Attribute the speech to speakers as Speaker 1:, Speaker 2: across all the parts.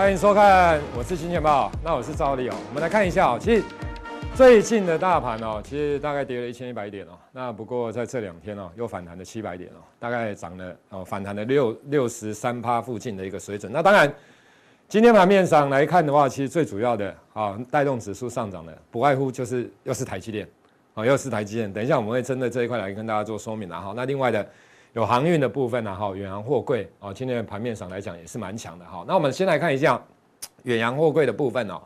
Speaker 1: 欢迎收看，我是金钱豹，那我是赵力哦。我们来看一下哦，其实最近的大盘哦，其实大概跌了一千一百点哦。那不过在这两天哦，又反弹了七百点哦，大概涨了哦，反弹了六六十三趴附近的一个水准。那当然，今天盘面上来看的话，其实最主要的啊带动指数上涨的，不外乎就是又是台积电，啊又是台积电。等一下我们会针对这一块来跟大家做说明啦。哈，那另外的。有航运的部分呢，哈，远洋货柜哦，今天的盘面上来讲也是蛮强的哈。那我们先来看一下远洋货柜的部分哦。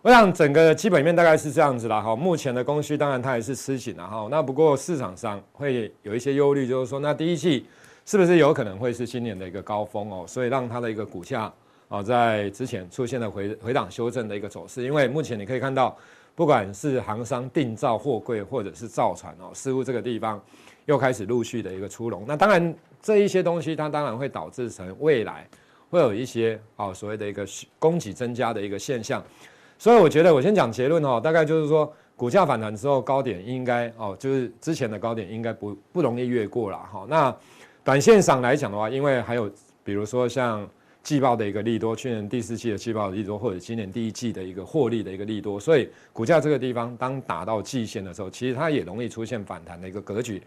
Speaker 1: 我想整个基本面大概是这样子啦哈。目前的供需当然它还是吃紧了哈。那不过市场上会有一些忧虑，就是说那第一季是不是有可能会是今年的一个高峰哦？所以让它的一个股价啊在之前出现了回回档修正的一个走势。因为目前你可以看到，不管是航商定造货柜或者是造船哦，似乎这个地方。又开始陆续的一个出笼，那当然这一些东西它当然会导致成未来会有一些啊所谓的一个供给增加的一个现象，所以我觉得我先讲结论哦，大概就是说股价反弹之后高点应该哦就是之前的高点应该不不容易越过了哈。那短线上来讲的话，因为还有比如说像季报的一个利多，去年第四季的季报的利多，或者今年第一季的一个获利的一个利多，所以股价这个地方当打到季线的时候，其实它也容易出现反弹的一个格局。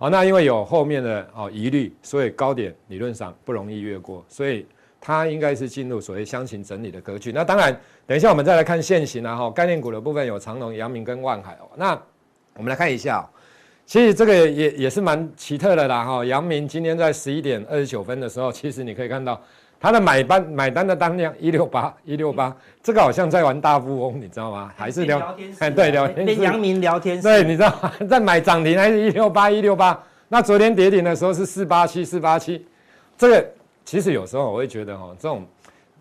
Speaker 1: 好，那因为有后面的哦疑虑，所以高点理论上不容易越过，所以它应该是进入所谓箱型整理的格局。那当然，等一下我们再来看现行啊哈，概念股的部分有长隆、阳明跟万海哦。那我们来看一下，其实这个也也是蛮奇特的啦哈。阳明今天在十一点二十九分的时候，其实你可以看到。他的买单买单的单量一六八一六八，这个好像在玩大富翁，你知道吗？还是聊，聊天室？哎，对，聊天室。跟阳明聊天室。对，你知道吗？在买涨停还是一六八一六八？那昨天跌停的时候是四八七四八七。这个其实有时候我会觉得哈，这种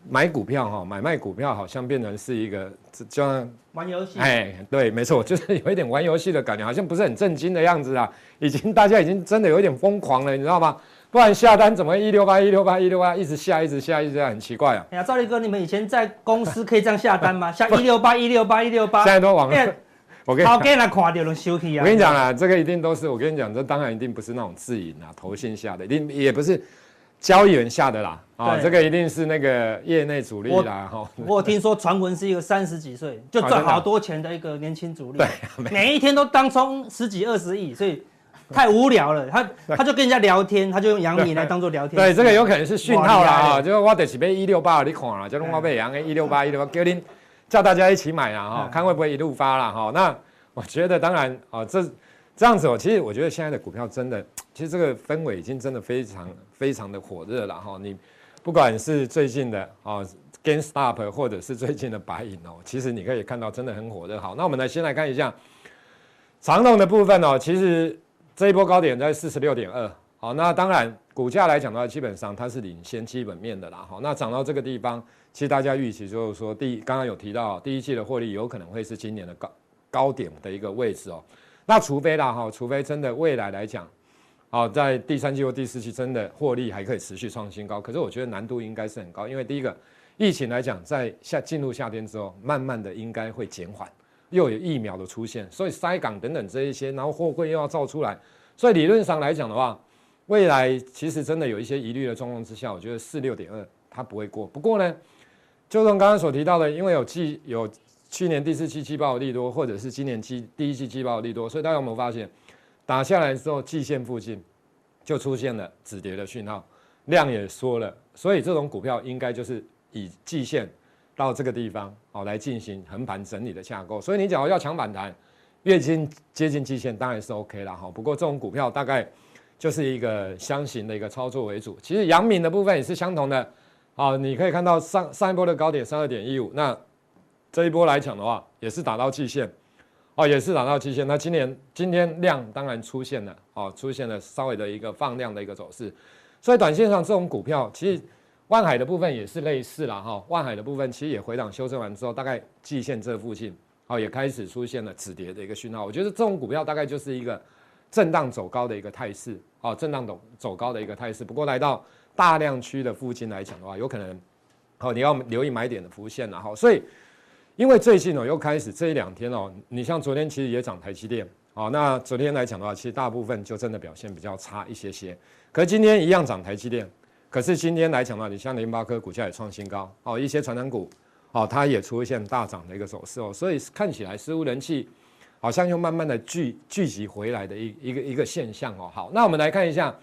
Speaker 1: 买股票哈，买卖股票好像变成是一个就像玩游戏。哎，对，没错，就是有一点玩游戏的感觉，好像不是很正经的样子啊。已经大家已经真的有一点疯狂了，你知道吗？不然下单怎么一六八一六八一六八一直下一直下一直下，很奇怪啊！
Speaker 2: 哎呀，赵力哥，你们以前在公司可以这样下单吗？下一六八一六八一六八，
Speaker 1: 现在都网络。我跟你讲，
Speaker 2: 我
Speaker 1: 跟你讲啊，这个一定都是我跟你讲，这当然一定不是那种自营啊，投信下的，一定也不是交易员下的啦。啊，这个一定是那个业内主力啦。哈，
Speaker 2: 我听说传闻是一个三十几岁就赚好多钱的一个年轻主力，对，每一天都当冲十几二十亿，所以。太无聊了，他他就跟人家聊天，他就用阳明来 当做聊天。
Speaker 1: 对，这个有可能是讯号啦啊，就是我得是买一六八，你看啦，叫龙华北阳一六八一六八，叫您叫大家一起买啦哈，看会不会一路发啦哈。那我觉得当然啊，这这样子哦，其实我觉得现在的股票真的，其实这个氛围已经真的非常非常的火热了哈。你不管是最近的啊 GameStop 或者是最近的白银哦，其实你可以看到真的很火热。好，那我们来先来看一下长龙的部分哦，其实。这一波高点在四十六点二，好，那当然股价来讲的话，基本上它是领先基本面的啦，好，那涨到这个地方，其实大家预期就是说，第刚刚有提到第一季的获利有可能会是今年的高高点的一个位置哦，那除非啦哈，除非真的未来来讲，好，在第三季或第四季真的获利还可以持续创新高，可是我觉得难度应该是很高，因为第一个疫情来讲，在夏进入夏天之后，慢慢的应该会减缓。又有疫苗的出现，所以塞港等等这一些，然后货柜又要造出来，所以理论上来讲的话，未来其实真的有一些疑虑的状况之下，我觉得四六点二它不会过。不过呢，就从刚刚所提到的，因为有季有去年第四季季报的利多，或者是今年季第一季季报的利多，所以大家有没有发现，打下来之后季线附近就出现了止跌的讯号，量也缩了，所以这种股票应该就是以季线。到这个地方，好来进行横盘整理的架构，所以你讲要抢反弹，越近接近季线当然是 OK 了哈。不过这种股票大概就是一个箱型的一个操作为主。其实阳明的部分也是相同的，好，你可以看到上上一波的高点三二点一五，那这一波来讲的话，也是打到季线，哦，也是打到季线。那今年今天量当然出现了，哦，出现了稍微的一个放量的一个走势，所以短线上这种股票其实。万海的部分也是类似了哈，万海的部分其实也回档修正完之后，大概季线这附近，好也开始出现了止跌的一个讯号。我觉得这种股票大概就是一个震荡走高的一个态势，哦，震荡走走高的一个态势。不过来到大量区的附近来讲的话，有可能，好你要留意买点的浮现了哈。所以因为最近哦又开始这一两天哦，你像昨天其实也涨台积电，哦，那昨天来讲的话，其实大部分就真的表现比较差一些些。可是今天一样涨台积电。可是今天来讲的话，你像联发科股价也创新高哦，一些传产股哦，它也出现大涨的一个走势哦，所以看起来似乎人气好像又慢慢的聚聚集回来的一一个一个现象哦。好，那我们来看一下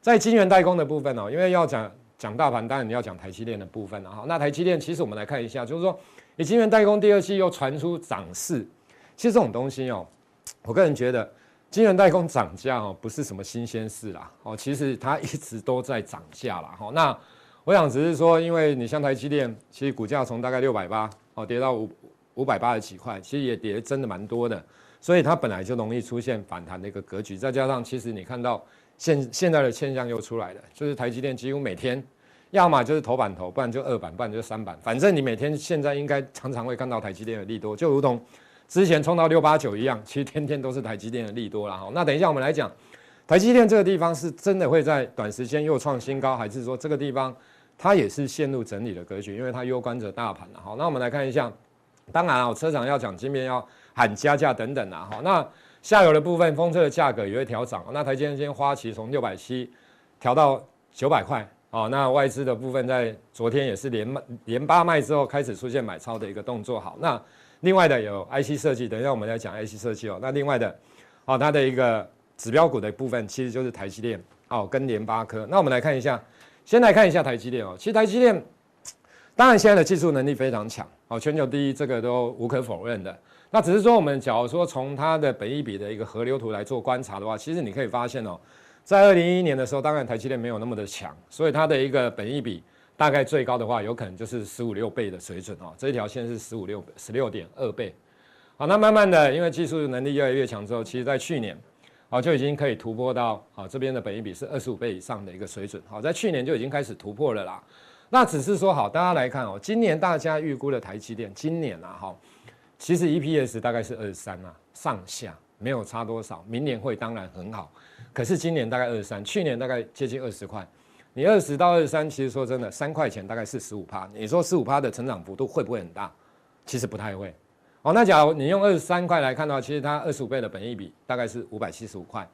Speaker 1: 在晶圆代工的部分哦，因为要讲讲大盘，当然你要讲台积电的部分了哈。那台积电其实我们来看一下，就是说你晶圆代工第二季又传出涨势，其实这种东西哦，我个人觉得。晶圆代工涨价哦，不是什么新鲜事啦哦，其实它一直都在涨价啦哈。那我想只是说，因为你像台积电，其实股价从大概六百八哦跌到五五百八十几块，其实也跌真的蛮多的，所以它本来就容易出现反弹的一个格局。再加上其实你看到现现在的现象又出来了，就是台积电几乎每天要么就是头版头，不然就二版，不然就三版，反正你每天现在应该常常会看到台积电的利多，就如同。之前冲到六八九一样，其实天天都是台积电的利多了哈。那等一下我们来讲，台积电这个地方是真的会在短时间又创新高，还是说这个地方它也是陷入整理的格局？因为它攸关着大盘了哈。那我们来看一下，当然啊，车厂要讲今天要喊加价等等啊哈。那下游的部分，风车的价格也会调涨。那台积电今天花旗从六百七调到九百块啊。那外资的部分在昨天也是连卖连八卖之后开始出现买超的一个动作。好，那。另外的有 IC 设计，等一下我们来讲 IC 设计哦。那另外的，哦，它的一个指标股的部分，其实就是台积电哦，跟联发科。那我们来看一下，先来看一下台积电哦。其实台积电，当然现在的技术能力非常强哦，全球第一，这个都无可否认的。那只是说，我们假如说从它的本益比的一个河流图来做观察的话，其实你可以发现哦，在二零一一年的时候，当然台积电没有那么的强，所以它的一个本益比。大概最高的话，有可能就是十五六倍的水准哦。这一条线是十五六十六点二倍。好，那慢慢的，因为技术能力越来越强之后，其实在去年，啊就已经可以突破到啊这边的本益比是二十五倍以上的一个水准。好，在去年就已经开始突破了啦。那只是说好，大家来看哦，今年大家预估的台积电，今年啊哈，其实 EPS 大概是二十三啊上下，没有差多少。明年会当然很好，可是今年大概二十三，去年大概接近二十块。你二十到二十三，其实说真的，三块钱大概是十五趴。你说十五趴的成长幅度会不会很大？其实不太会。哦，那假如你用二十三块来看的话，其实它二十五倍的本益比大概是五百七十五块。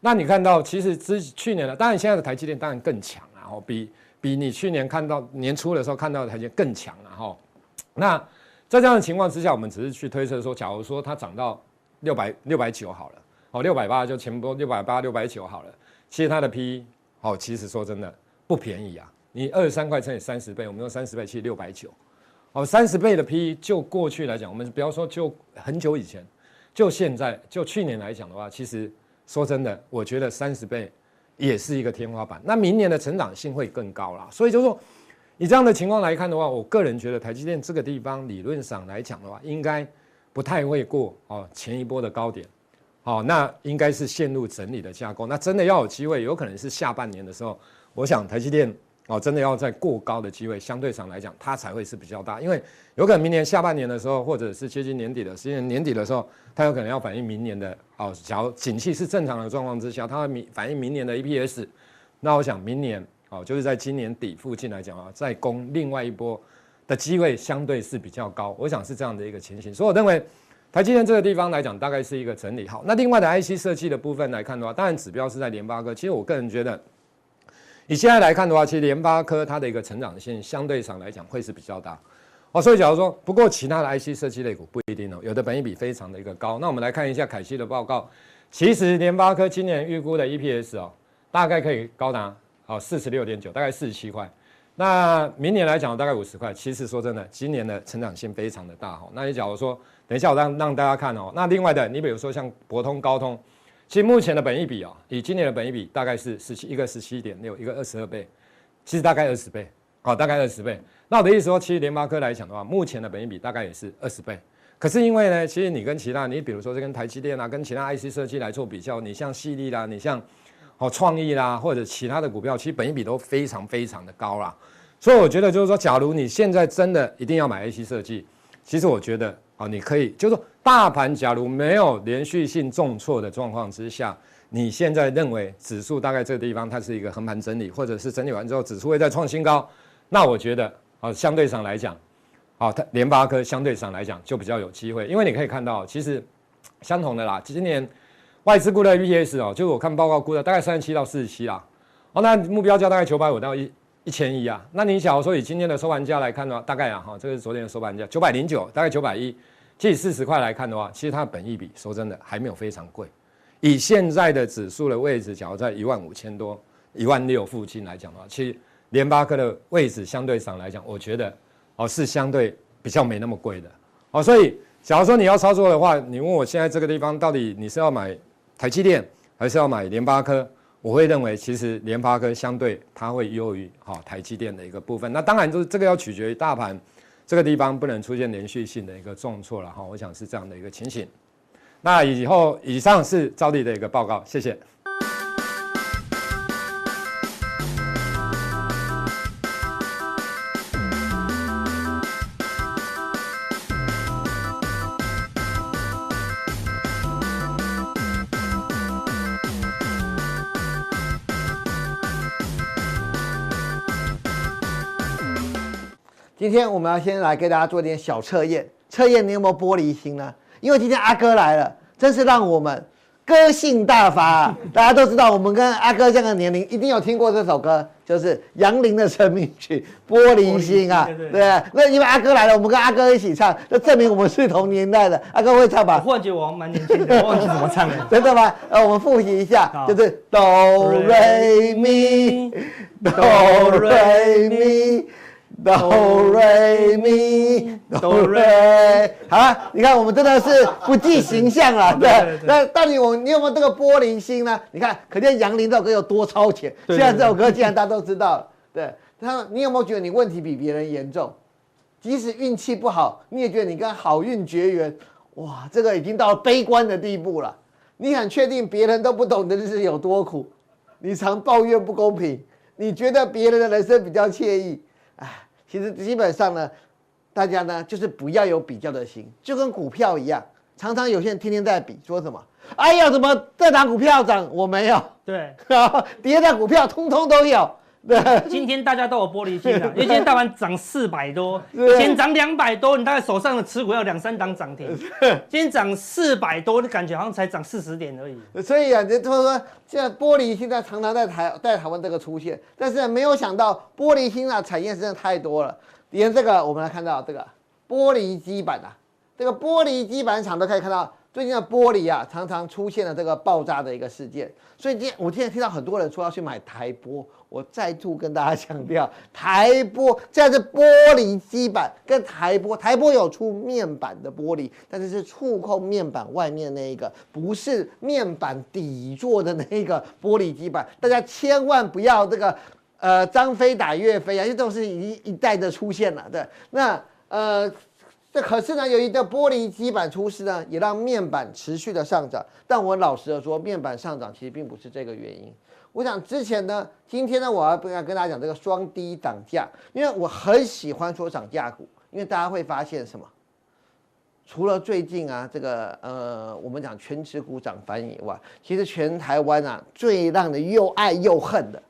Speaker 1: 那你看到，其实之去年的，当然现在的台积电当然更强，然后比比你去年看到年初的时候看到的台积电更强，然后那在这样的情况之下，我们只是去推测说，假如说它涨到六百六百九好了，哦，六百八就前波六百八六百九好了，其实它的 P。好，其实说真的不便宜啊！你二十三块乘以三十倍，我们用三十倍，其实六百九。哦，三十倍的 P/E 就过去来讲，我们不要说就很久以前，就现在，就去年来讲的话，其实说真的，我觉得三十倍也是一个天花板。那明年的成长性会更高啦。所以就是说，以这样的情况来看的话，我个人觉得台积电这个地方理论上来讲的话，应该不太会过哦前一波的高点。好，那应该是陷入整理的架构。那真的要有机会，有可能是下半年的时候，我想台积电哦，真的要在过高的机会，相对上来讲，它才会是比较大。因为有可能明年下半年的时候，或者是接近年底的，今年年底的时候，它有可能要反映明年的哦，假如景气是正常的状况之下，它会明反映明年的 EPS。那我想明年哦，就是在今年底附近来讲啊，再攻另外一波的机会相对是比较高。我想是这样的一个情形，所以我认为。台积电这个地方来讲，大概是一个整理。好，那另外的 IC 设计的部分来看的话，当然指标是在联发科。其实我个人觉得，以现在来看的话，其实联发科它的一个成长性相对上来讲会是比较大。哦，所以假如说，不过其他的 IC 设计类股不一定哦，有的本益比非常的一个高。那我们来看一下凯西的报告，其实联发科今年预估的 EPS 哦，大概可以高达哦四十六点九，大概四十七块。那明年来讲大概五十块。其实说真的，今年的成长性非常的大哈。那你假如说，等一下，我让让大家看哦。那另外的，你比如说像博通、高通，其实目前的本益比啊，以今年的本益比大概是十七，一个十七点六，一个二十二倍，其实大概二十倍，哦，大概二十倍。那我的意思说，其实联发科来讲的话，目前的本益比大概也是二十倍。可是因为呢，其实你跟其他，你比如说是跟台积电啊，跟其他 IC 设计来做比较，你像矽力啦，你像哦创意啦，或者其他的股票，其实本益比都非常非常的高啦。所以我觉得就是说，假如你现在真的一定要买 IC 设计，其实我觉得。啊，你可以就是说，大盘假如没有连续性重挫的状况之下，你现在认为指数大概这个地方它是一个横盘整理，或者是整理完之后指数会再创新高，那我觉得啊，相对上来讲，啊，它联发科相对上来讲就比较有机会，因为你可以看到，其实相同的啦，今年外资估的 EPS 哦，就是我看报告估的大概三十七到四十七啦，哦，那目标价大概九百五到一一千一啊。那你假如说以今天的收盘价来看的话，大概啊哈，这个是昨天的收盘价九百零九，大概九百一。即以四十块来看的话，其实它的本益比说真的还没有非常贵。以现在的指数的位置，假如在一万五千多、一万六附近来讲的话，其实联发科的位置相对上来讲，我觉得哦是相对比较没那么贵的哦。所以假如说你要操作的话，你问我现在这个地方到底你是要买台积电还是要买联发科？我会认为，其实联发科相对它会优于哈台积电的一个部分。那当然，就是这个要取决于大盘这个地方不能出现连续性的一个重挫了哈。我想是这样的一个情形。那以后以上是兆立的一个报告，谢谢。
Speaker 3: 今天我们要先来给大家做点小测验，测验你有没有玻璃心呢？因为今天阿哥来了，真是让我们歌性大发啊！大家都知道，我们跟阿哥这样的年龄，一定有听过这首歌，就是杨林的成名曲《玻璃心》啊，对？那因为阿哥来了，我们跟阿哥一起唱，就证明我们是同年代的。阿哥会唱吧？
Speaker 2: 我忽然觉得我蛮年轻的，我忘记怎么唱了，
Speaker 3: 真的吗？呃，我们复习一下，就是哆瑞咪，哆瑞咪。哆瑞咪哆瑞，好了，你看我们真的是不计形象啊，对。那到底我你有没有这个玻璃心呢？你看，可见杨林这首歌有多超前。现在这首歌既然大家都知道了，对。他，你有没有觉得你问题比别人严重？即使运气不好，你也觉得你跟好运绝缘。哇，这个已经到了悲观的地步了。你很确定别人都不懂的日子有多苦？你常抱怨不公平，你觉得别人的人生比较惬意？哎。其实基本上呢，大家呢就是不要有比较的心，就跟股票一样，常常有些人天天在比，说什么？哎呀，怎么这档股票涨，我没有？
Speaker 2: 对，
Speaker 3: 别的股票通通都有。对，
Speaker 2: 今天大家都有玻璃心啊，因为今天大盘涨四百多，以前涨两百多，你大概手上的持股要两三档涨停。今天涨四百多，你感觉好像才涨四十点而已。
Speaker 3: 所以啊，就是说现在玻璃心在常常在台在台湾这个出现，但是没有想到玻璃心啊产业真的太多了。连这个我们来看到这个玻璃基板啊，这个玻璃基板厂都可以看到。最近的玻璃啊，常常出现了这个爆炸的一个事件，所以今天我今天听到很多人说要去买台玻，我再度跟大家强调，台玻这是玻璃基板跟台玻，台玻有出面板的玻璃，但是是触控面板外面那一个，不是面板底座的那个玻璃基板，大家千万不要这个呃张飞打岳飞啊，因为这种事情一一代的出现了，对，那呃。这可是呢，有一个玻璃基板出事呢，也让面板持续的上涨。但我老实的说，面板上涨其实并不是这个原因。我想之前呢，今天呢，我要不要跟大家讲这个双低涨价，因为我很喜欢说涨价股，因为大家会发现什么？除了最近啊，这个呃，我们讲权值股涨翻以外，其实全台湾啊，最让人又爱又恨的，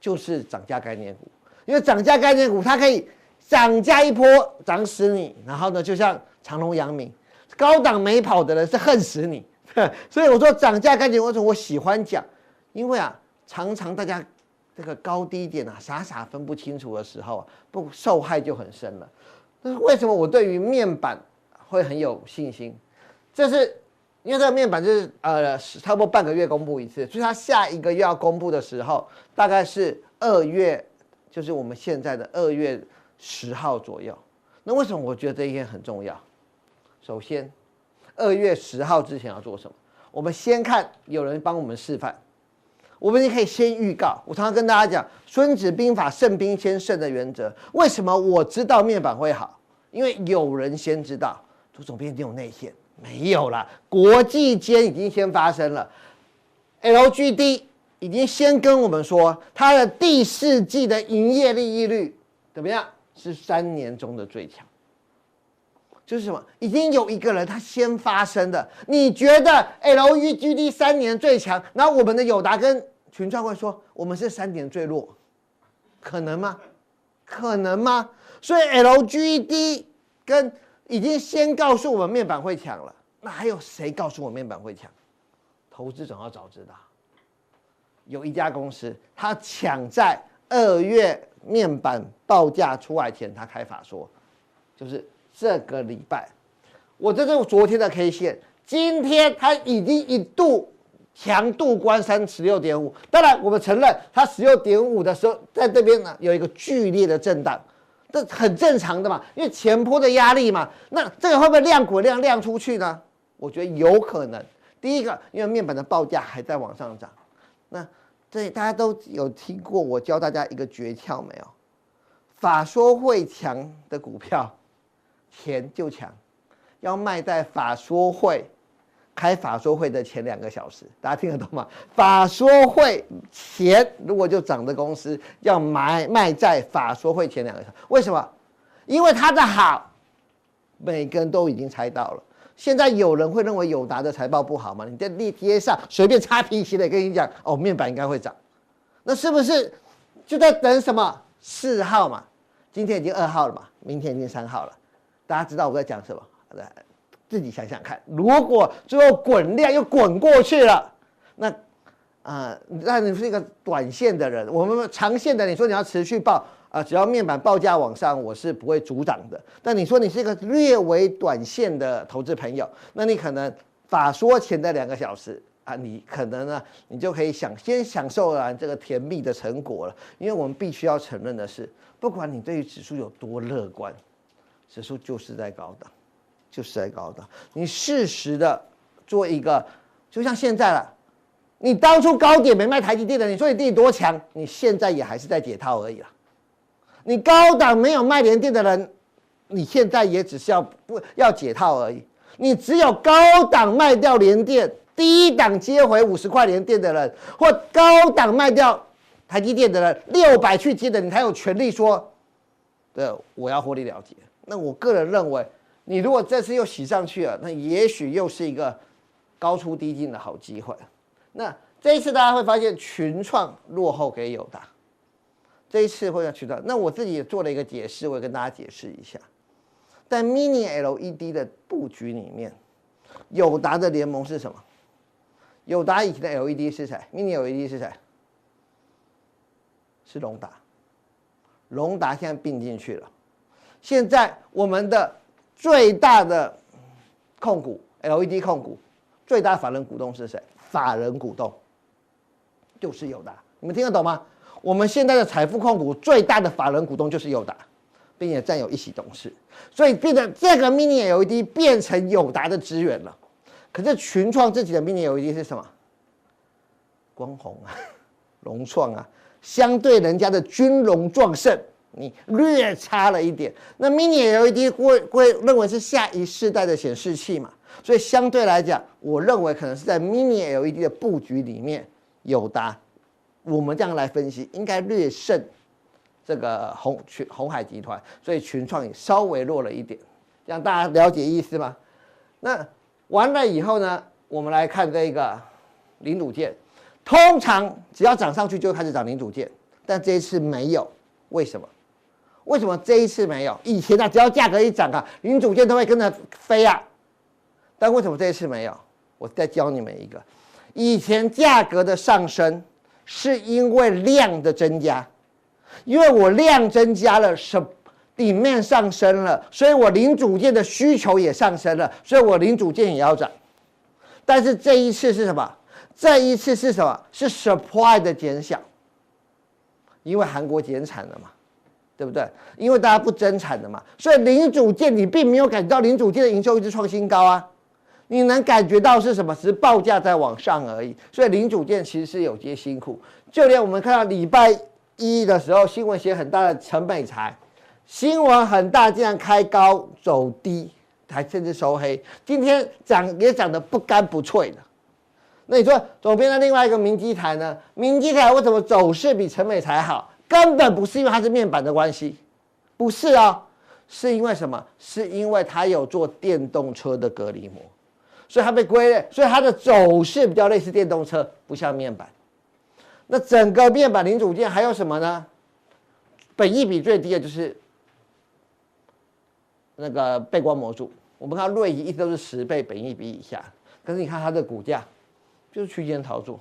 Speaker 3: 就是涨价概念股，因为涨价概念股它可以。涨价一波涨死你，然后呢，就像长隆、阳明，高档没跑的人是恨死你。所以我说涨价概念为什么我喜欢讲？因为啊，常常大家这个高低点啊，傻傻分不清楚的时候啊，不受害就很深了。但是为什么我对于面板会很有信心？这是因为这个面板就是呃，差不多半个月公布一次，所以它下一个月要公布的时候，大概是二月，就是我们现在的二月。十号左右，那为什么我觉得这一天很重要？首先，二月十号之前要做什么？我们先看有人帮我们示范，我们也可以先预告。我常常跟大家讲《孙子兵法》“胜兵先胜”的原则。为什么我知道面板会好？因为有人先知道。朱总编，你有内线？没有啦，国际间已经先发生了。LGD 已经先跟我们说，它的第四季的营业利益率怎么样？是三年中的最强，就是什么？已经有一个人他先发生的。你觉得 LGD 三年最强，然后我们的友达跟群创会说我们是三点最弱，可能吗？可能吗？所以 LGD 跟已经先告诉我们面板会抢了，那还有谁告诉我面板会抢？投资总要早知道。有一家公司，它抢在二月面板报价出来前，它开法说，就是这个礼拜，我这是昨天的 K 线，今天它已经一度强度关三十六点五，当然我们承认它十六点五的时候，在这边呢有一个剧烈的震荡，这很正常的嘛，因为前波的压力嘛，那这个会不会量滚量量出去呢？我觉得有可能。第一个，因为面板的报价还在往上涨，那这大家都有听过我教大家一个诀窍没有？法说会强的股票，钱就强，要卖在法说会开法说会的前两个小时，大家听得懂吗？法说会前如果就涨的公司，要买卖在法说会前两个小时，为什么？因为它的好，每个人都已经猜到了。现在有人会认为友达的财报不好吗？你在地铁上随便擦皮鞋的跟你讲，哦，面板应该会涨，那是不是就在等什么四号嘛？今天已经二号了嘛，明天已经三号了，大家知道我在讲什么？来，自己想想看，如果最后滚量又滚过去了，那啊、那你是一个短线的人，我们长线的，你说你要持续报。啊，只要面板报价往上，我是不会阻挡的。但你说你是一个略微短线的投资朋友，那你可能法说前的两个小时啊，你可能呢，你就可以享先享受完这个甜蜜的成果了。因为我们必须要承认的是，不管你对于指数有多乐观，指数就是在高档，就是在高档。你适时的做一个，就像现在了，你当初高点没卖台积电的，你说你自己多强，你现在也还是在解套而已了。你高档没有卖联电的人，你现在也只是要不要解套而已。你只有高档卖掉联电，低档接回五十块联电的人，或高档卖掉台积电的人，六百去接的，你才有权利说，对，我要获利了结。那我个人认为，你如果这次又洗上去了，那也许又是一个高出低进的好机会。那这一次大家会发现群创落后给友达。这一次会要渠道，那我自己也做了一个解释，我也跟大家解释一下，在 Mini LED 的布局里面，友达的联盟是什么？友达以前的 LED 是谁？Mini LED 是谁？是隆达，隆达现在并进去了。现在我们的最大的控股 LED 控股最大法人股东是谁？法人股东就是友达，你们听得懂吗？我们现在的财富控股最大的法人股东就是友达，并且占有一席董事，所以变成这个 Mini LED 变成友达的资源了。可是群创自己的 Mini LED 是什么？光弘啊，融创啊，相对人家的军容壮盛，你略差了一点。那 Mini LED 会会认为是下一世代的显示器嘛？所以相对来讲，我认为可能是在 Mini LED 的布局里面，友达。我们这样来分析，应该略胜这个红群红海集团，所以群创也稍微弱了一点，让大家了解意思吗？那完了以后呢，我们来看这个零组件，通常只要涨上去就开始涨零组件，但这一次没有，为什么？为什么这一次没有？以前呢，只要价格一涨啊，零组件都会跟着飞啊，但为什么这一次没有？我再教你们一个，以前价格的上升。是因为量的增加，因为我量增加了，什底面上升了，所以我零组件的需求也上升了，所以我零组件也要涨。但是这一次是什么？这一次是什么？是 supply 的减小，因为韩国减产了嘛，对不对？因为大家不增产的嘛，所以零组件你并没有感觉到零组件的营收一直创新高啊。你能感觉到是什么？只是报价在往上而已，所以零组件其实是有些辛苦。就连我们看到礼拜一的时候，新闻写很大的成美才，新闻很大，竟然开高走低，还甚至收黑。今天涨也涨得不干不脆的。那你说左边的另外一个明基台呢？明基台为什么走势比成美材好？根本不是因为它是面板的关系，不是哦，是因为什么？是因为它有做电动车的隔离膜。所以它被归类，所以它的走势比较类似电动车，不像面板。那整个面板零组件还有什么呢？本益比最低的就是那个背光模组。我们看到瑞仪一直都是十倍本益比以下，可是你看它的股价就是区间操作，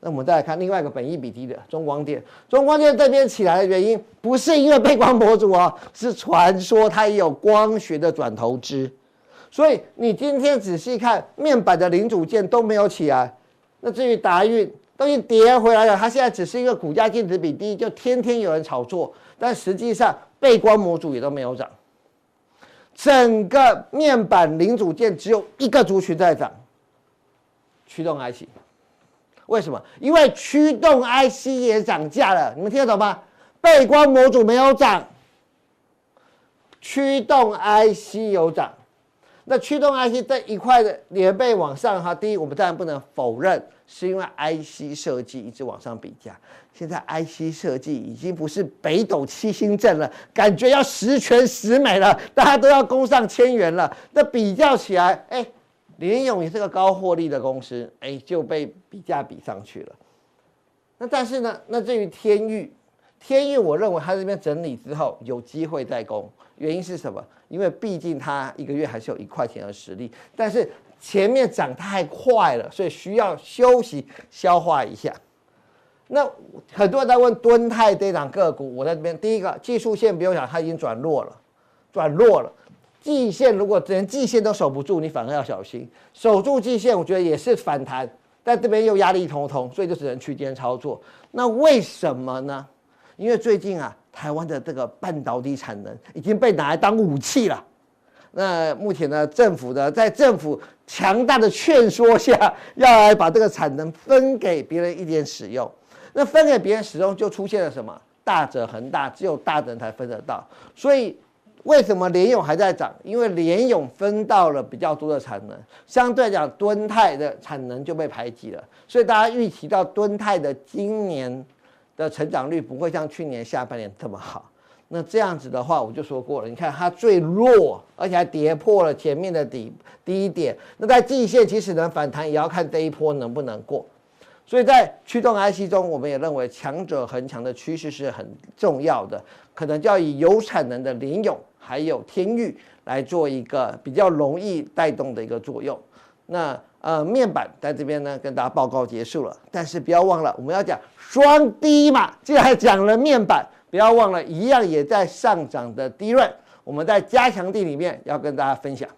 Speaker 3: 那我们再来看另外一个本益比低的中光电，中光电这边起来的原因不是因为背光模组哦，是传说它也有光学的转投资，所以你今天仔细看面板的零组件都没有起来，那至于达运都已经跌回来了，它现在只是一个股价净值比低，就天天有人炒作，但实际上背光模组也都没有涨，整个面板零组件只有一个族群在涨，驱动 IC。为什么？因为驱动 IC 也涨价了，你们听得懂吗？背光模组没有涨，驱动 IC 有涨。那驱动 IC 这一块的连背往上哈，第一，我们当然不能否认，是因为 IC 设计一直往上比价。现在 IC 设计已经不是北斗七星阵了，感觉要十全十美了，大家都要攻上千元了。那比较起来，哎。联咏也是个高获利的公司，哎，就被比价比上去了。那但是呢，那至于天钰，天钰我认为它这边整理之后有机会再攻，原因是什么？因为毕竟它一个月还是有一块钱的实力，但是前面涨太快了，所以需要休息消化一下。那很多人在问敦泰这档个股，我在这边第一个技术线不用讲，它已经转弱了，转弱了。季线如果连季线都守不住，你反而要小心。守住季线，我觉得也是反弹，但这边又压力重重，所以就只能区间操作。那为什么呢？因为最近啊，台湾的这个半导体产能已经被拿来当武器了。那目前呢，政府呢，在政府强大的劝说下，要来把这个产能分给别人一点使用。那分给别人使用，就出现了什么？大者恒大，只有大的人才分得到。所以。为什么联咏还在涨？因为联咏分到了比较多的产能，相对来讲，敦泰的产能就被排挤了。所以大家预期到敦泰的今年的成长率不会像去年下半年这么好。那这样子的话，我就说过了，你看它最弱，而且还跌破了前面的底低点。那在季线其实能反弹，也要看这一波能不能过。所以在驱动 IC 中，我们也认为强者恒强的趋势是很重要的，可能就要以有产能的联咏。还有天域来做一个比较容易带动的一个作用。那呃面板在这边呢跟大家报告结束了，但是不要忘了我们要讲双低嘛，既然讲了面板，不要忘了一样也在上涨的低润我们在加强地里面要跟大家分享。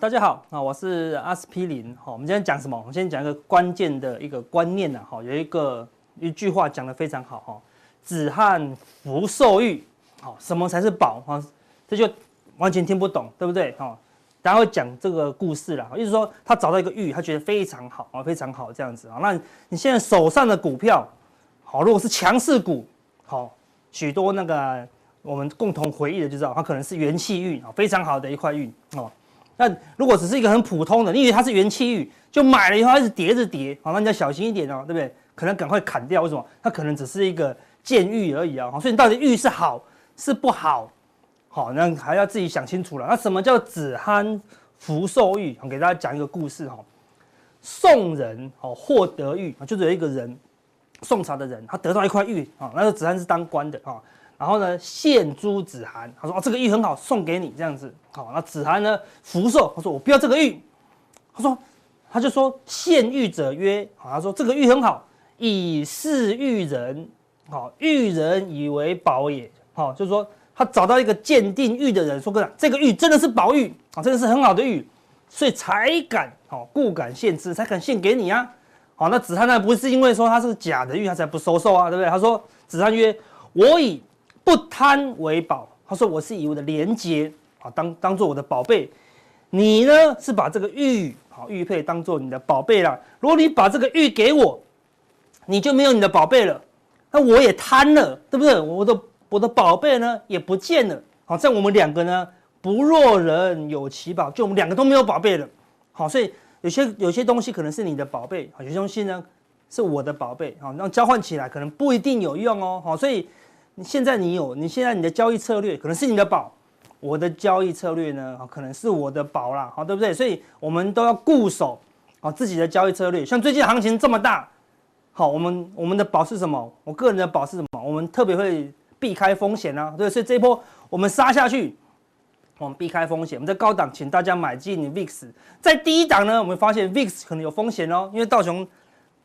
Speaker 2: 大家好，啊，我是阿司匹林。好，我们今天讲什么？我们先讲一个关键的一个观念呐。哈，有一个一句话讲得非常好。哈，子罕福寿玉。好，什么才是宝？哈，这就完全听不懂，对不对？哈，大家会讲这个故事了。意思说，他找到一个玉，他觉得非常好啊，非常好这样子啊。那你现在手上的股票，好，如果是强势股，好，许多那个我们共同回忆的就知道，它可能是元气玉啊，非常好的一块玉哦。那如果只是一个很普通的，你以为它是元气玉，就买了以后它一直跌着叠，好，那你要小心一点哦，对不对？可能赶快砍掉，为什么？它可能只是一个贱玉而已啊，所以你到底玉是好是不好？好，那还要自己想清楚了。那什么叫子罕福寿玉？我给大家讲一个故事哈。宋人哦获得玉啊，就是有一个人，宋朝的人，他得到一块玉啊，那个子罕是当官的啊。然后呢，献诸子罕，他说：“哦，这个玉很好，送给你这样子。”好，那子罕呢，福寿，他说：“我不要这个玉。”他说：“他就说献玉者曰，好，他说这个玉很好，以示玉人，好，玉人以为宝也。好，就是说他找到一个鉴定玉的人，说哥，这个玉真的是宝玉啊，真的是很好的玉，所以才敢，好，故敢献之，才敢献给你啊。好，那子罕呢，不是因为说他是假的玉，他才不收受啊，对不对？他说子罕曰：我以。不贪为宝，他说我是以我的廉洁啊当当做我的宝贝，你呢是把这个玉好玉佩当做你的宝贝了。如果你把这个玉给我，你就没有你的宝贝了，那我也贪了，对不对？我的我的宝贝呢也不见了。好，在我们两个呢不若人有其宝，就我们两个都没有宝贝了。好，所以有些有些东西可能是你的宝贝，有些东西呢是我的宝贝。好，那交换起来可能不一定有用哦。好，所以。现在你有，你现在你的交易策略可能是你的宝，我的交易策略呢，可能是我的宝啦，好，对不对？所以我们都要固守好自己的交易策略。像最近行情这么大，好，我们我们的宝是什么？我个人的宝是什么？我们特别会避开风险啊，对，所以这一波我们杀下去，我们避开风险。我们在高档，请大家买进 VIX，在第一档呢，我们发现 VIX 可能有风险哦，因为道琼。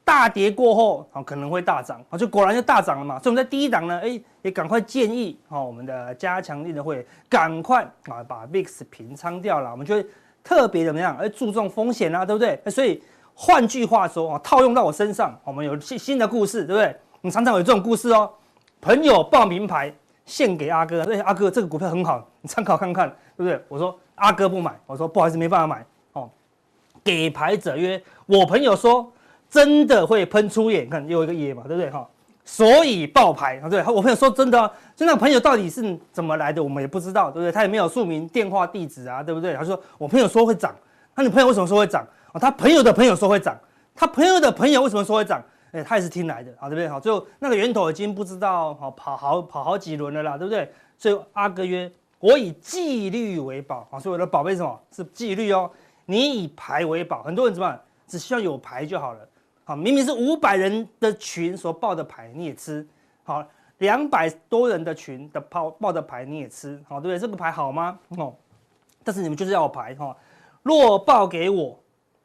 Speaker 2: 大跌过后啊，可能会大涨啊，就果然就大涨了嘛。所以我们在第一档呢，哎，也赶快建议啊，我们的加强力的会赶快啊把 VIX 平仓掉了。我们就会特别怎么样？哎，注重风险啊，对不对？所以换句话说啊，套用到我身上，我们有新新的故事，对不对？你常常有这种故事哦。朋友报名牌献给阿哥，对，阿哥这个股票很好，你参考看看，对不对？我说阿哥不买，我说不好意思，没办法买哦。给牌者曰：我朋友说。真的会喷出眼，看又一个耶嘛，对不对哈？所以爆牌啊，对，我朋友说真的，就那朋友到底是怎么来的，我们也不知道，对不对？他也没有署名电话地址啊，对不对？他说我朋友说会涨，那你朋友为什么说会涨？哦，他朋友的朋友说会涨，他朋友的朋友为什么说会涨？哎，他也是听来的啊，对不对？好，最后那个源头已经不知道好跑好跑好几轮了啦，对不对？所以阿哥曰：我以纪律为宝啊，所以我的宝贝什么？是纪律哦。你以牌为宝，很多人怎么样？只需要有牌就好了。好，明明是五百人的群所报的牌，你也吃。好，两百多人的群的报报的牌你也吃。好，对不对？这个牌好吗？哦，但是你们就是要牌哈。若报给我，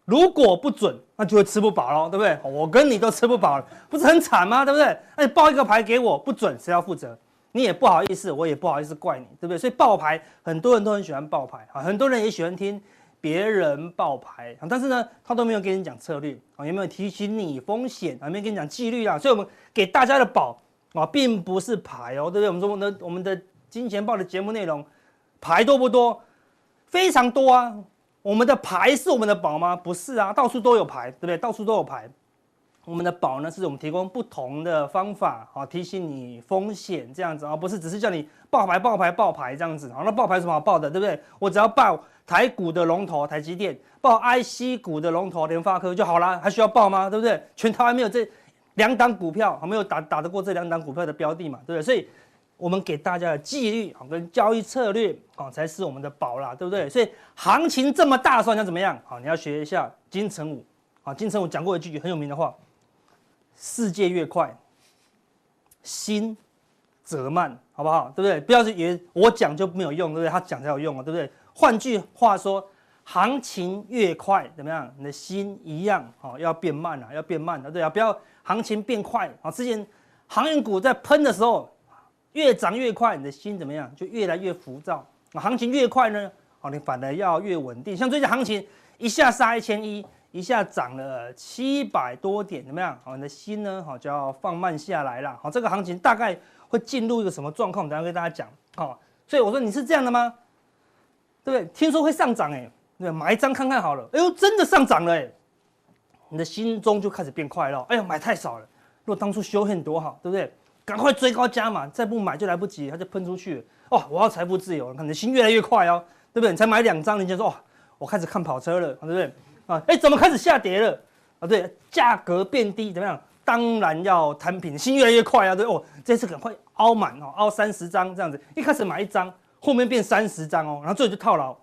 Speaker 2: 如果不准，那就会吃不饱了，对不对？我跟你都吃不饱了，不是很惨吗？对不对？那你报一个牌给我不准，谁要负责？你也不好意思，我也不好意思怪你，对不对？所以报牌很多人都很喜欢报牌啊，很多人也喜欢听。别人爆牌，但是呢，他都没有跟你讲策略啊，也没有提醒你风险啊？没有跟你讲纪律啊？所以，我们给大家的宝啊，并不是牌哦，对不对？我们说，我们的我们的金钱豹的节目内容，牌多不多？非常多啊！我们的牌是我们的宝吗？不是啊，到处都有牌，对不对？到处都有牌。我们的宝呢，是我们提供不同的方法啊，提醒你风险这样子啊，不是只是叫你爆牌、爆牌、爆牌这样子。啊，那爆牌有什么好爆的，对不对？我只要爆。台股的龙头台积电，报 IC 股的龙头联发科就好了，还需要报吗？对不对？全台湾没有这两档股票，还没有打打得过这两档股票的标的嘛？对不对？所以，我们给大家的纪律啊，跟交易策略啊，才是我们的宝啦，对不对？所以，行情这么大的时候，你要怎么样？好，你要学一下金城武啊，金城武讲过一句很有名的话：世界越快，心则慢，好不好？对不对？不要是以为我讲就没有用，对不对？他讲才有用啊，对不对？换句话说，行情越快怎么样？你的心一样哦，要变慢了，要变慢了，对啊，不要行情变快啊。之前航运股在喷的时候，越涨越快，你的心怎么样？就越来越浮躁。行情越快呢，哦，你反而要越稳定。像最近行情一下杀一千一，一下涨了七百多点，怎么样？哦，你的心呢，好就要放慢下来了。好，这个行情大概会进入一个什么状况？等下跟大家讲。好，所以我说你是这样的吗？对不对？听说会上涨哎，对，买一张看看好了。哎呦，真的上涨了哎，你的心中就开始变快乐。哎呦，买太少了，如果当初修很多好，对不对？赶快追高加码，再不买就来不及，它就喷出去了。哦，我要财富自由，看你的心越来越快哦，对不对？你才买两张，你就说哇，我开始看跑车了，对不对？啊，哎，怎么开始下跌了？啊，对，价格变低，怎么样？当然要摊平，心越来越快啊，对哦，这次赶快凹满哦，凹三十张这样子，一开始买一张。后面变三十张哦，然后最后就套牢，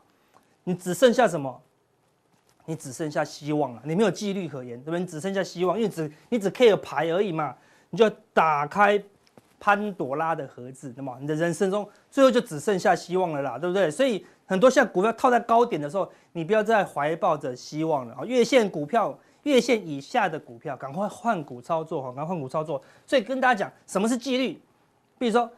Speaker 2: 你只剩下什么？你只剩下希望了，你没有纪律可言，对不对？你只剩下希望，因为只你只 care 牌而已嘛，你就打开潘朵拉的盒子，那么你的人生中最后就只剩下希望了啦，对不对？所以很多像股票套在高点的时候，你不要再怀抱着希望了啊，月线股票、月线以下的股票，赶快换股操作哈，赶快换股操作。所以跟大家讲，什么是纪律？比如说。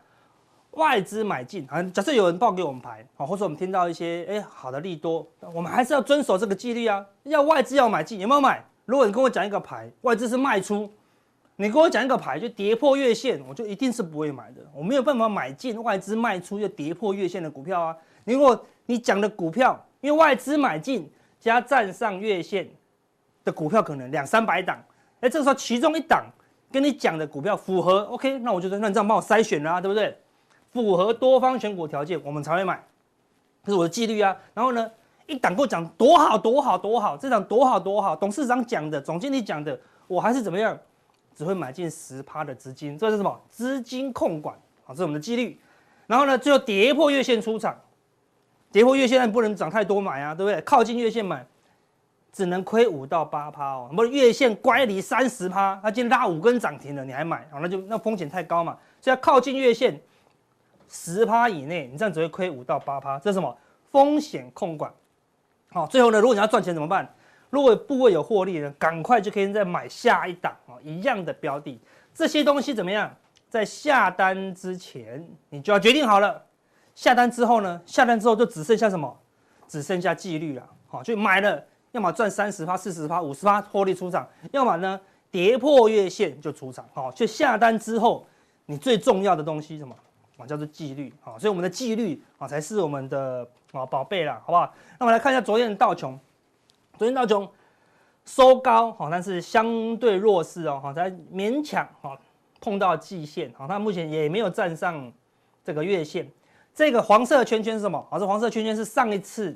Speaker 2: 外资买进啊，假设有人报给我们牌啊，或者我们听到一些哎好的利多，我们还是要遵守这个纪律啊。要外资要买进，有没有买？如果你跟我讲一个牌，外资是卖出，你跟我讲一个牌就跌破月线，我就一定是不会买的。我没有办法买进外资卖出又跌破月线的股票啊。如果你讲的股票，因为外资买进加站上月线的股票可能两三百档，哎，这时候其中一档跟你讲的股票符合，OK，那我就说那你这样帮我筛选了啊，对不对？符合多方选股条件，我们才会买，这是我的纪律啊。然后呢，一档给我讲多好多好多好，这档多好多好，董事长讲的，总经理讲的，我还是怎么样，只会买进十趴的资金，这是什么？资金控管啊，这是我们的纪律。然后呢，最后跌破月线出场，跌破月线不能涨太多买啊，对不对？靠近月线买，只能亏五到八趴哦。不是月线乖离三十趴，它今天拉五根涨停了，你还买，哦，那就那风险太高嘛。所以要靠近月线十趴以内，你这样只会亏五到八趴，这是什么？风险控管。好，最后呢，如果你要赚钱怎么办？如果部位有获利呢，赶快就可以再买下一档啊，一样的标的。这些东西怎么样？在下单之前，你就要决定好了。下单之后呢？下单之后就只剩下什么？只剩下纪律了。好，就买了，要么赚三十趴、四十趴、五十趴获利出场，要么呢跌破月线就出场。好，就下单之后，你最重要的东西什么？啊，叫做纪律。啊，所以我们的纪律啊，才是我们的啊宝贝啦，好不好？那我们来看一下昨天的道琼，昨天道琼收高，好，但是相对弱势哦，好，才勉强好碰到季线，好，它目前也没有站上这个月线。这个黄色圈圈是什么？好，这黄色圈圈是上一次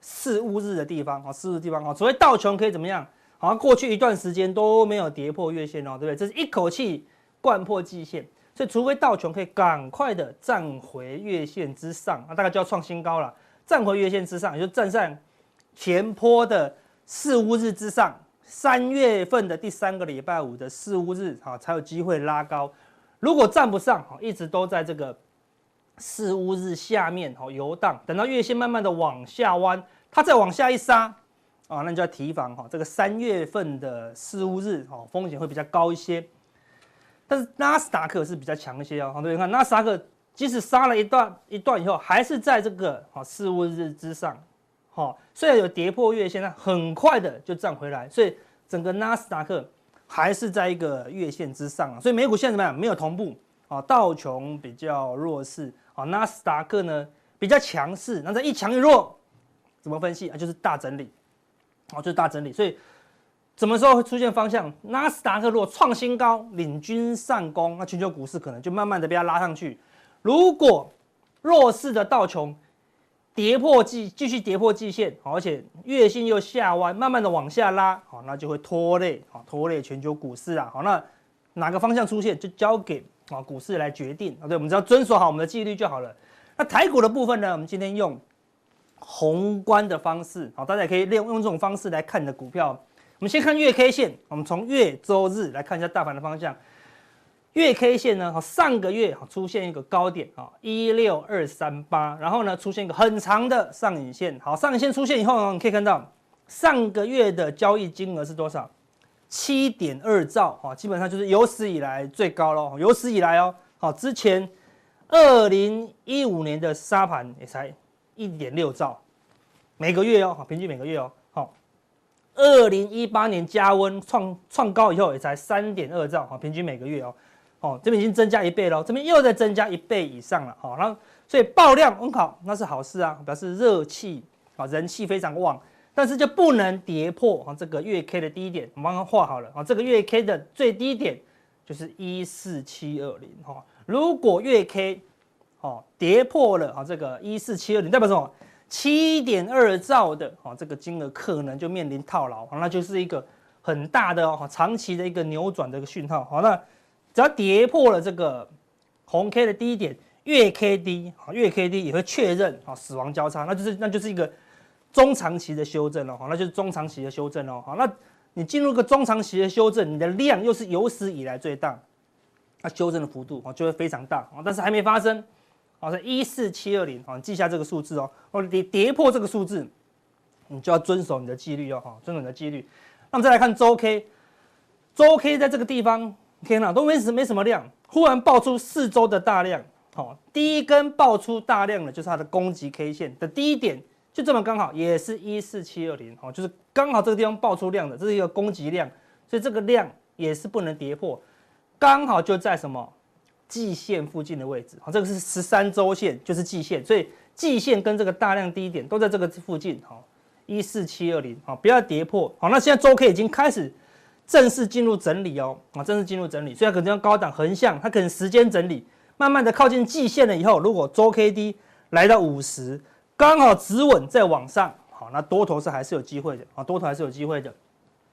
Speaker 2: 四巫日的地方，啊，四日地方，啊，所谓道琼可以怎么样？好像过去一段时间都没有跌破月线哦，对不对？这是一口气灌破季线，所以除非道琼可以赶快的站回月线之上，啊，大概就要创新高了。站回月线之上，也就站上前波的四五日之上，三月份的第三个礼拜五的四五日，好，才有机会拉高。如果站不上，一直都在这个。四五日下面哦游荡，等到月线慢慢的往下弯，它再往下一杀啊，那你就要提防哈，这个三月份的四五日哦风险会比较高一些。但是纳斯达克是比较强一些哦，对，你看纳斯达克即使杀了一段一段以后，还是在这个好四巫日之上，好，虽然有跌破月线，但很快的就站回来，所以整个纳斯达克还是在一个月线之上啊，所以美股现在怎么样？没有同步啊，道琼比较弱势。啊，纳斯达克呢比较强势，那这一强一弱，怎么分析啊？就是大整理，好，就是大整理。所以什么时候会出现方向？纳斯达克如果创新高，领军上攻，那全球股市可能就慢慢的被它拉上去。如果弱势的道琼跌破季，继续跌破季线，而且月线又下弯，慢慢的往下拉，好，那就会拖累，好，拖累全球股市啊。好，那哪个方向出现，就交给。啊，股市来决定啊，对，我们只要遵守好我们的纪律就好了。那台股的部分呢，我们今天用宏观的方式，好，大家也可以利用用这种方式来看你的股票。我们先看月 K 线，我们从月、周、日来看一下大盘的方向。月 K 线呢，上个月出现一个高点啊，一六二三八，然后呢出现一个很长的上影线。好，上影线出现以后呢，你可以看到上个月的交易金额是多少？七点二兆，哈，基本上就是有史以来最高了，有史以来哦，好，之前二零一五年的沙盘也才一点六兆，每个月哦，好，平均每个月哦，二零一八年加温创创高以后也才三点二兆，好，平均每个月哦，哦，这边已经增加一倍了，这边又再增加一倍以上了，好，然后所以爆量，温考那是好事啊，表示热气啊，人气非常旺。但是就不能跌破啊这个月 K 的低点，我们刚刚画好了啊，这个月 K 的最低点就是一四七二零哈。如果月 K 哦跌破了啊这个一四七二零，代表什么？七点二兆的啊这个金额可能就面临套牢，那就是一个很大的哦长期的一个扭转的一个讯号。好，那只要跌破了这个红 K 的低点，月 K D 啊月 K D 也会确认啊死亡交叉，那就是那就是一个。中长期的修正了，哈，那就是中长期的修正了，哈，那你进入个中长期的修正，你的量又是有史以来最大，那修正的幅度啊就会非常大，啊，但是还没发生，好，是一四七二零，啊，记下这个数字哦，或者跌跌破这个数字，你就要遵守你的纪律哦，哈，遵守你的纪律。那么再来看周 K，周 K 在这个地方，天哪，都没什没什么量，忽然爆出四周的大量，好，第一根爆出大量的就是它的攻击 K 线的低点。就这么刚好，也是一四七二零，哦，就是刚好这个地方爆出量的，这是一个攻击量，所以这个量也是不能跌破，刚好就在什么季线附近的位置，好，这个是十三周线，就是季线，所以季线跟这个大量低点都在这个附近，好，一四七二零，好，不要跌破，好，那现在周 K 已经开始正式进入整理哦，啊，正式进入整理，所以可能要高档横向，它可能时间整理，慢慢的靠近季线了以后，如果周 K D 来到五十。刚好止稳再往上，好，那多头是还是有机会的啊，多头还是有机会的。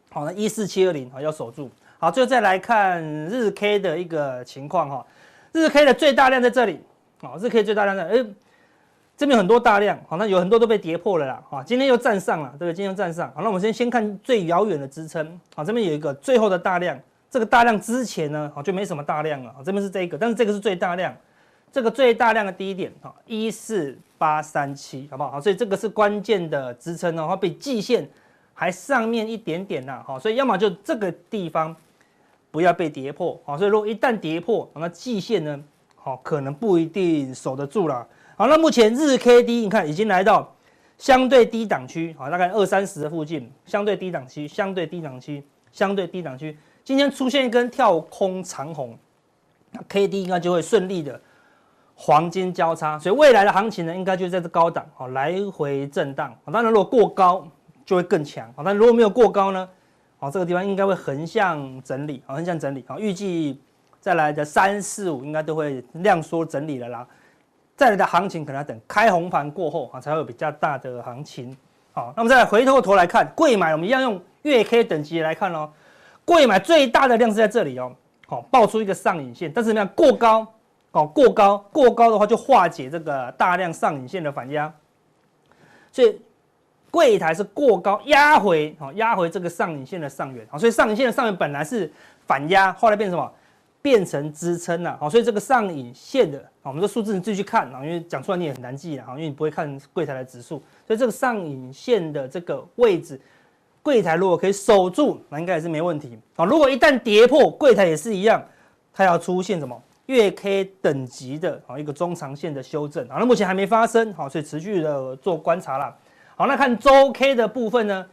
Speaker 2: 好，那一四七二零啊要守住。好，最后再来看日 K 的一个情况哈，日 K 的最大量在这里，好，日 K 最大量在，哎，这边很多大量，好，那有很多都被跌破了啦，啊，今天又站上了，对不对？今天又站上，好，那我们先先看最遥远的支撑，好，这边有一个最后的大量，这个大量之前呢，好，就没什么大量了，这边是这个，但是这个是最大量，这个最大量的低点，哈，一四八三七，好不好？好，所以这个是关键的支撑哦，它比季线还上面一点点呐，好，所以要么就这个地方不要被跌破，啊，所以如果一旦跌破，那季线呢，好，可能不一定守得住了。好，那目前日 K D 你看已经来到相对低档区，好，大概二三十的附近，相对低档区，相对低档区，相对低档区。今天出现一根跳空长红，K D 应该就会顺利的黄金交叉，所以未来的行情呢，应该就在这高档，好，来回震荡。当然如果过高就会更强，好，但如果没有过高呢，好，这个地方应该会横向整理，好，横向整理，好，预计再来的三四五应该都会量缩整理了啦。再来的行情可能要等开红盘过后啊，才会有比较大的行情。好，那么再来回过头来看，柜买我们一样用月 K 等级来看哦。柜买最大的量是在这里哦，好，爆出一个上影线，但是怎么样过高？哦，过高，过高的话就化解这个大量上影线的反压，所以柜台是过高压回，好，压回这个上影线的上缘，好，所以上影线的上缘本来是反压，后来变什么？变成支撑了，好，所以这个上影线的，我们的数字你自己去看啊，因为讲出来你也很难记啊，因为你不会看柜台的指数，所以这个上影线的这个位置，柜台如果可以守住，那应该也是没问题啊。如果一旦跌破，柜台也是一样，它要出现什么月 K 等级的啊一个中长线的修正啊，那目前还没发生，好，所以持续的做观察啦。好，那看周 K 的部分呢？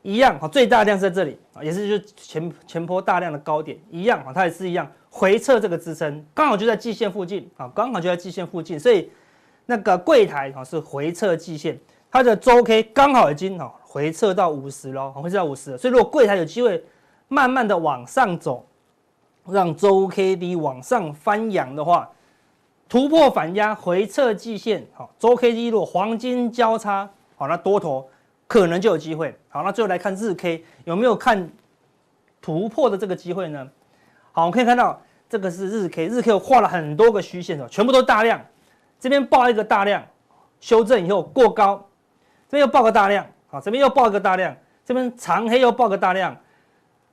Speaker 2: 一样，哈，最大量是在这里啊，也是就前前坡大量的高点一样啊，它也是一样回撤这个支撑，刚好就在季线附近啊，刚好就在季线附近，所以那个柜台啊是回撤季线，它的周 K 刚好已经啊回撤到五十了，回撤到五十，所以如果柜台有机会慢慢的往上走，让周 K D 往上翻扬的话，突破反压回撤季线，好，周 K D 如果黄金交叉，好，那多头。可能就有机会。好，那最后来看日 K 有没有看突破的这个机会呢？好，我们可以看到这个是日 K，日 K 画了很多个虚线的，全部都大量。这边爆一个大量，修正以后过高，这边又爆个大量，好，这边又爆一个大量，这边长黑又爆个大量。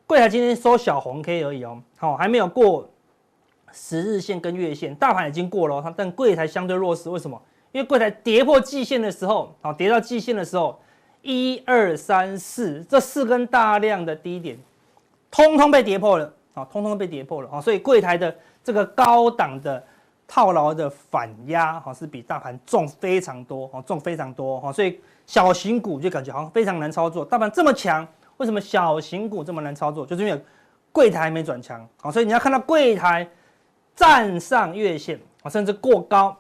Speaker 2: 柜台今天收小红 K 而已哦，好，还没有过十日线跟月线，大盘已经过了，它但柜台相对弱势，为什么？因为柜台跌破季线的时候，好，跌到季线的时候。一二三四，这四根大量的低点，通通被跌破了啊！通通被跌破了啊！所以柜台的这个高档的套牢的反压哈，是比大盘重非常多啊，重非常多哈！所以小型股就感觉好像非常难操作。大盘这么强，为什么小型股这么难操作？就是因为柜台没转强啊！所以你要看到柜台站上月线啊，甚至过高。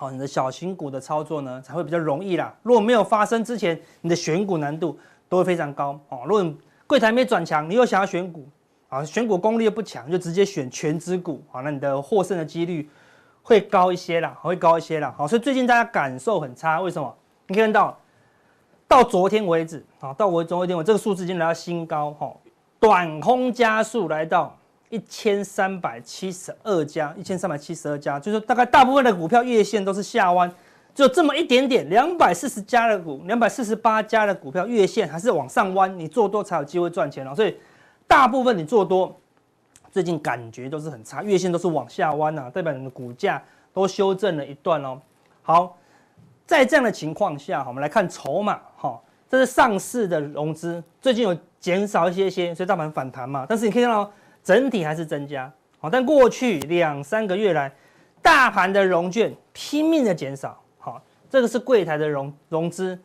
Speaker 2: 好，你的小型股的操作呢，才会比较容易啦。如果没有发生之前，你的选股难度都会非常高哦。如果你柜台没转强，你又想要选股啊，选股功力又不强，就直接选权值股啊，那你的获胜的几率会高一些啦，会高一些啦。好，所以最近大家感受很差，为什么？你可以看到，到昨天为止啊，到我昨天我这个数字已经来到新高哈，短空加速来到。一千三百七十二家，一千三百七十二家，就是大概大部分的股票月线都是下弯，就这么一点点，两百四十家的股，两百四十八家的股票月线还是往上弯，你做多才有机会赚钱哦。所以大部分你做多，最近感觉都是很差，月线都是往下弯啊，代表你的股价都修正了一段哦。好，在这样的情况下，我们来看筹码，哈，这是上市的融资，最近有减少一些些，所以大盘反弹嘛，但是你可以看到。整体还是增加，好，但过去两三个月来，大盘的融券拼命的减少，好，这个是柜台的融融资，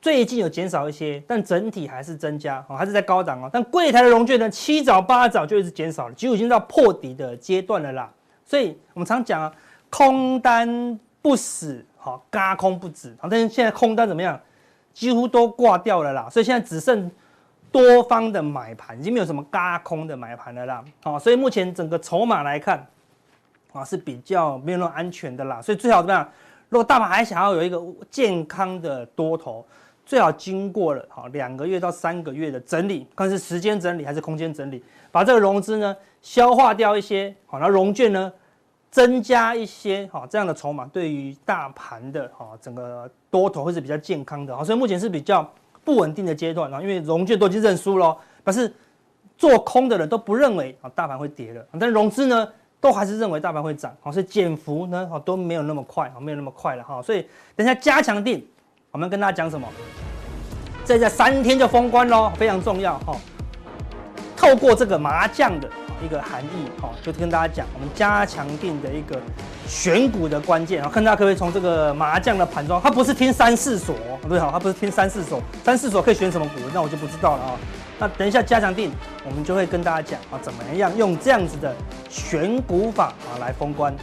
Speaker 2: 最近有减少一些，但整体还是增加，好，还是在高档哦。但柜台的融券呢，七早八早就一直减少了，几乎已经到破底的阶段了啦。所以我们常讲啊，空单不死，好，轧空不止，好，但是现在空单怎么样？几乎都挂掉了啦，所以现在只剩。多方的买盘已经没有什么轧空的买盘了啦，好，所以目前整个筹码来看，啊是比较没有那么安全的啦，所以最好怎么样？如果大盘还想要有一个健康的多头，最好经过了好两个月到三个月的整理，看是时间整理还是空间整理，把这个融资呢消化掉一些，好，那融券呢增加一些好这样的筹码，对于大盘的哈整个多头会是比较健康的，好所以目前是比较不稳定的阶段啊，因为融券都已经认输了，但是做空的人都不认为啊大盘会跌了，但融资呢都还是认为大盘会涨，所以减幅呢都没有那么快，没有那么快了哈，所以等一下加强定，我们跟大家讲什么？这在三天就封关喽，非常重要哈。透过这个麻将的一个含义，哈，就跟大家讲，我们加强定的一个选股的关键啊，看大家可不可以从这个麻将的盘中，它不是听三四所，对好，它不是听三四所，三四所可以选什么股，那我就不知道了啊。那等一下加强定，我们就会跟大家讲啊，怎么样用这样子的选股法啊来封关。